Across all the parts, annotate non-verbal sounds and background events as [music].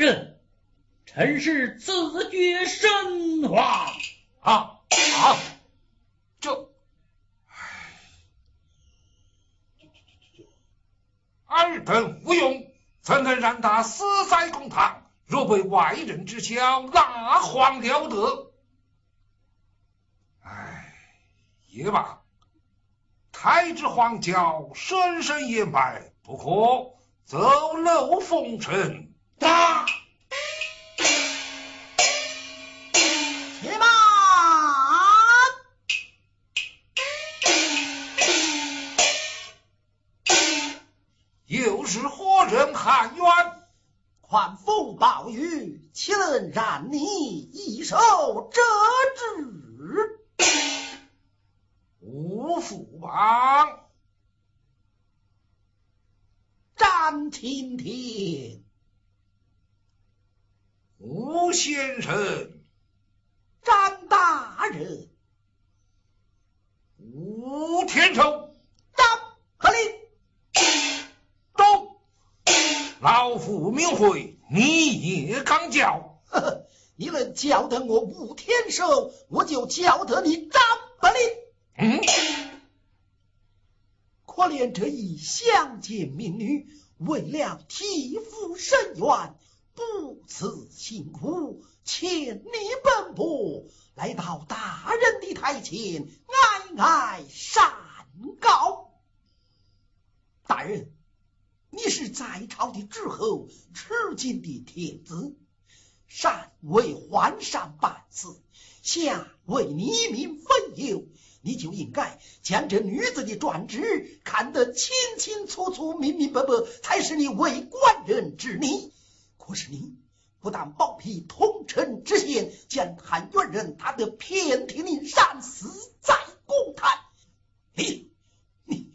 人，臣是自觉身亡。啊啊！这，二等无用，怎能让他死在公堂？若被外人知晓，那还了得？唉，也罢，太子皇教深深掩埋，不可走漏风尘。打！且慢！又是何人喊冤？宽风暴雨，岂能让你一手遮之？吴副帮，詹青天，吴先生，张大人，吴天寿，张合令。走！老夫明会，你也敢叫？呵呵，你能叫得我吴天寿，我就叫得你张不灵。嗯，可怜这一乡间民女，为了替父伸冤，不辞辛苦，千里奔波，来到大人的台前，哀哀善告。大人，你是在朝的诸侯，吃尽的天子，善为皇上办事，下为黎民分忧。你就应该将这女子的传旨看得清清楚楚、明明白白，才是你为官人之理。可是你不但包庇通城之嫌，将汉元人打得遍体鳞伤，死在公堂。你你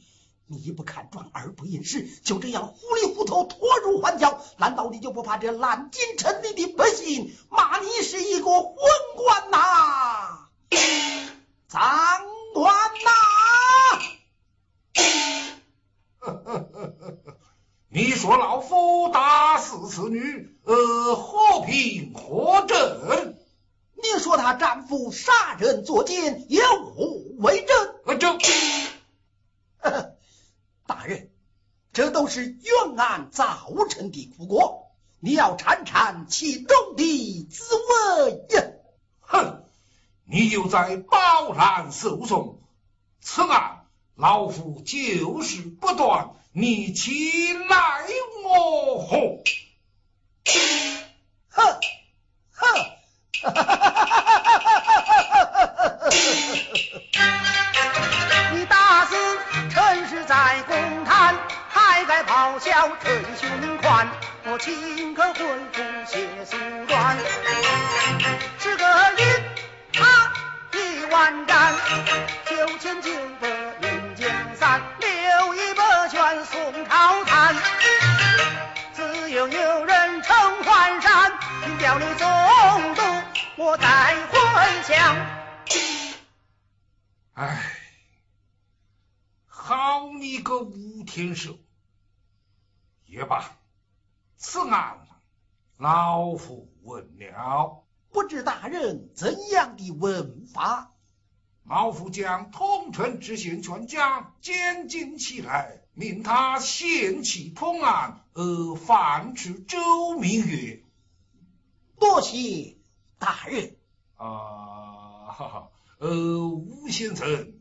你不看状，二不验事，就这样糊里糊涂拖入皇教，难道你就不怕这南京城里的百姓骂你是一个昏官呐？[coughs] 长官你说老夫打死此女，呃，何凭何证？你说她丈夫杀人作奸，有何为证？呃，这 [laughs] 大人，这都是冤案造成的苦果，你要尝尝其中的滋味呀！哼！你又在包揽诉讼，此案老夫就是不断，你起来我何？哼哼！[laughs] 你打死陈氏在公堂，还该咆哮捶胸宽。我顷刻恢复写诉百卷送朝堂。自有有人称皇上，凭吊你总督，我再回乡。哎，好你个吴天寿！也罢，此案老夫问了。不知大人怎样的问法？老夫将通城知县全家监禁起来，命他献起通案，而反出周明月。多谢大人。啊，哈哈，呃，吴先生，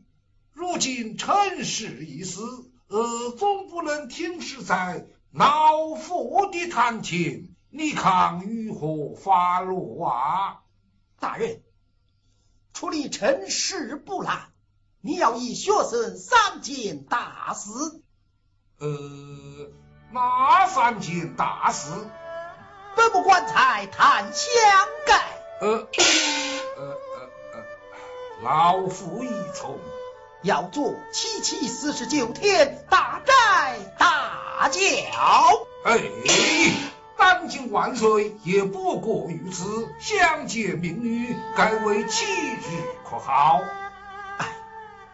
如今陈氏已死，呃，总不能停止在老夫的堂前，你看如何发落啊？大人，处理陈氏不难，你要以学生三件大事。呃，那三件大事？本部棺材谈相盖。呃呃呃呃，老夫一从。要做七七四十九天大寨大轿。哎，当今万岁也不过于此，相见民女，该为七日可好？哎，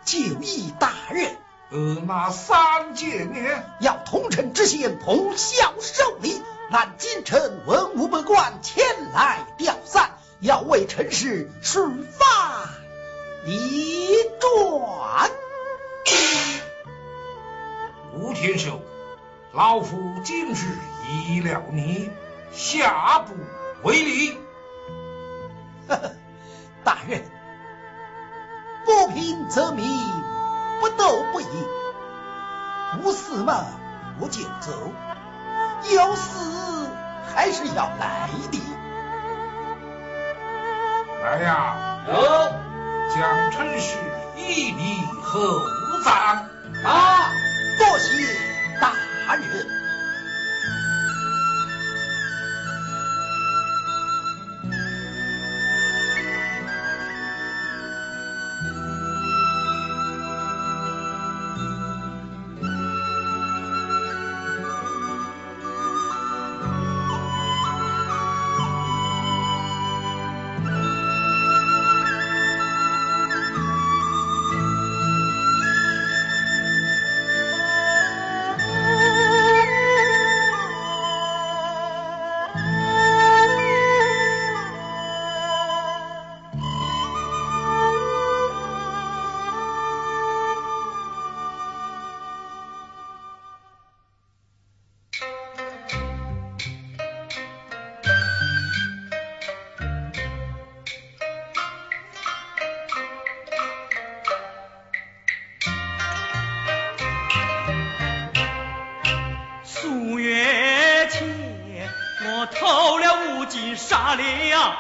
就依大人。呃，那三件呢？要同臣知县通宵守礼，俺锦城文武百官前来吊丧，要为陈氏书法立传。[coughs] 吴天寿，老夫今日依了你，下不为例。呵呵，大人，不平则鸣，不斗不已。无事嘛，我就走；有事还是要来的。来呀！有蒋春旭一礼厚葬。啊，多谢大人。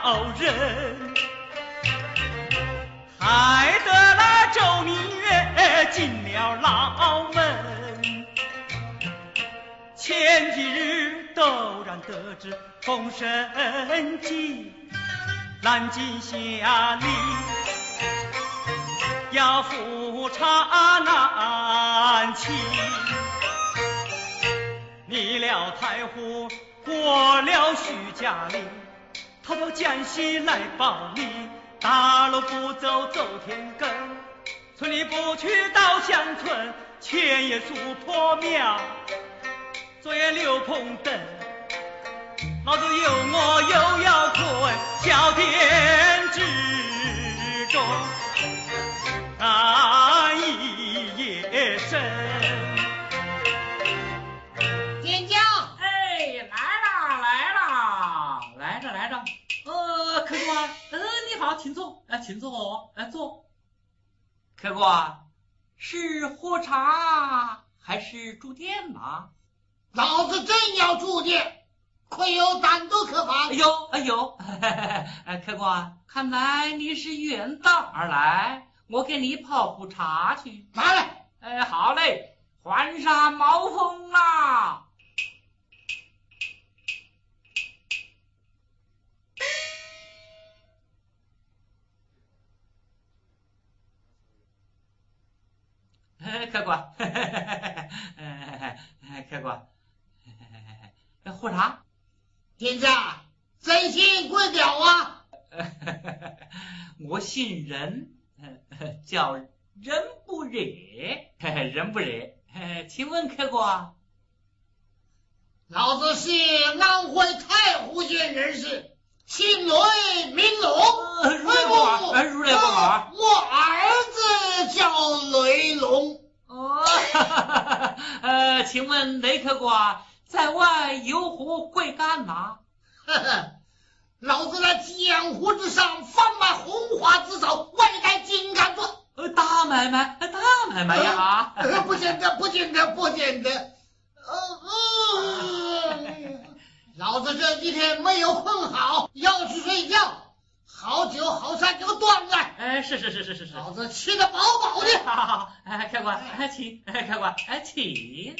了人，害得那周明月进了牢门。前几日陡然得知风声急，南京下令要复查南齐。离了太湖，过了徐家岭，我到江西来报你。大路不走走田埂，村里不去到乡村，前夜宿破庙，昨夜留棚灯。老子有我又要困小店之中，啊呃，客官，呃，你好，请坐，哎，请坐，哎，坐。客官，是喝茶还是住店呐？老子正要住店，亏有单独客房哎。呦哎呦，哎，[laughs] 客官，看来你是远道而来，我给你泡壶茶去。拿来，哎，好嘞，换上毛峰啦。客官，[laughs] 哎，[laughs] 客官，哎喝茶。店家真心贵表啊！[laughs] 我姓任，叫任不热，任不热。请问客官，老子是安徽太湖县人士，姓雷名龙。呃如来佛耳呃如来佛耳我儿子叫雷龙。哦，呃，请问雷客官在外游湖会干嘛？呵呵，老子在江湖之上贩卖红花紫草，外带金刚钻。呃，大买卖，呃大买卖呀！呃不见得，不见得，不见得。呃呃，[laughs] 老子这几天没有困好，要去睡觉，好酒好菜给我端来，哎，是是是是是是。老子吃的饱饱的。好好好，哎，客官，哎，请，哎，客官，哎，请。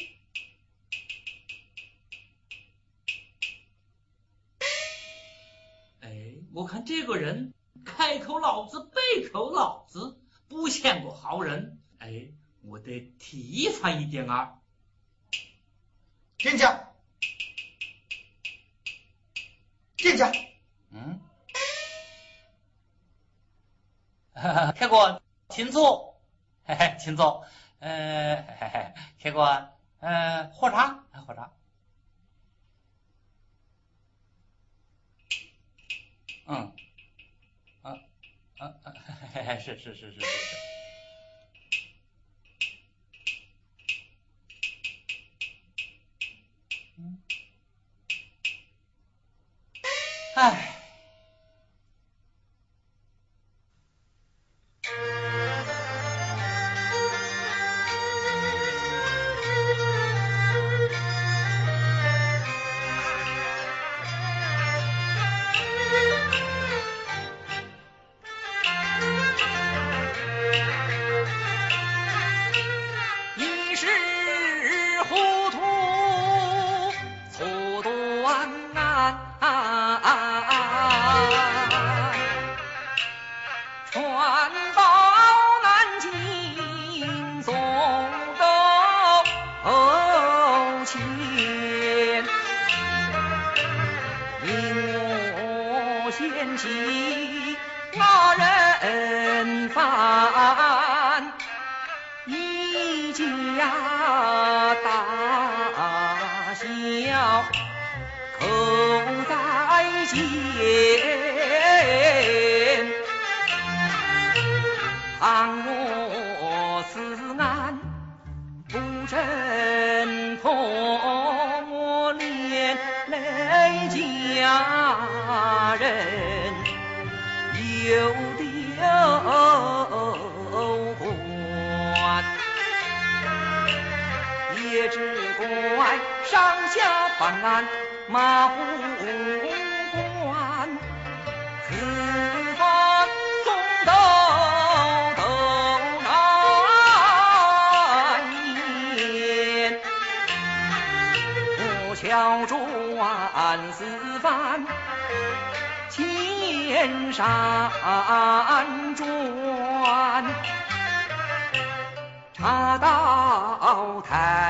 哎，我看这个人开口老子，背口老子，不像个好人。哎，我得提防一点啊。店家，店家，[laughs] 开哥，[laughs] 请坐，请坐。[laughs] 嗯，铁，喝茶，喝茶。嗯，啊啊啊！是是是是是。嗯。哎。外上下平案，马不惯，四方送斗斗难言，木桥转，四方千山转，茶道台。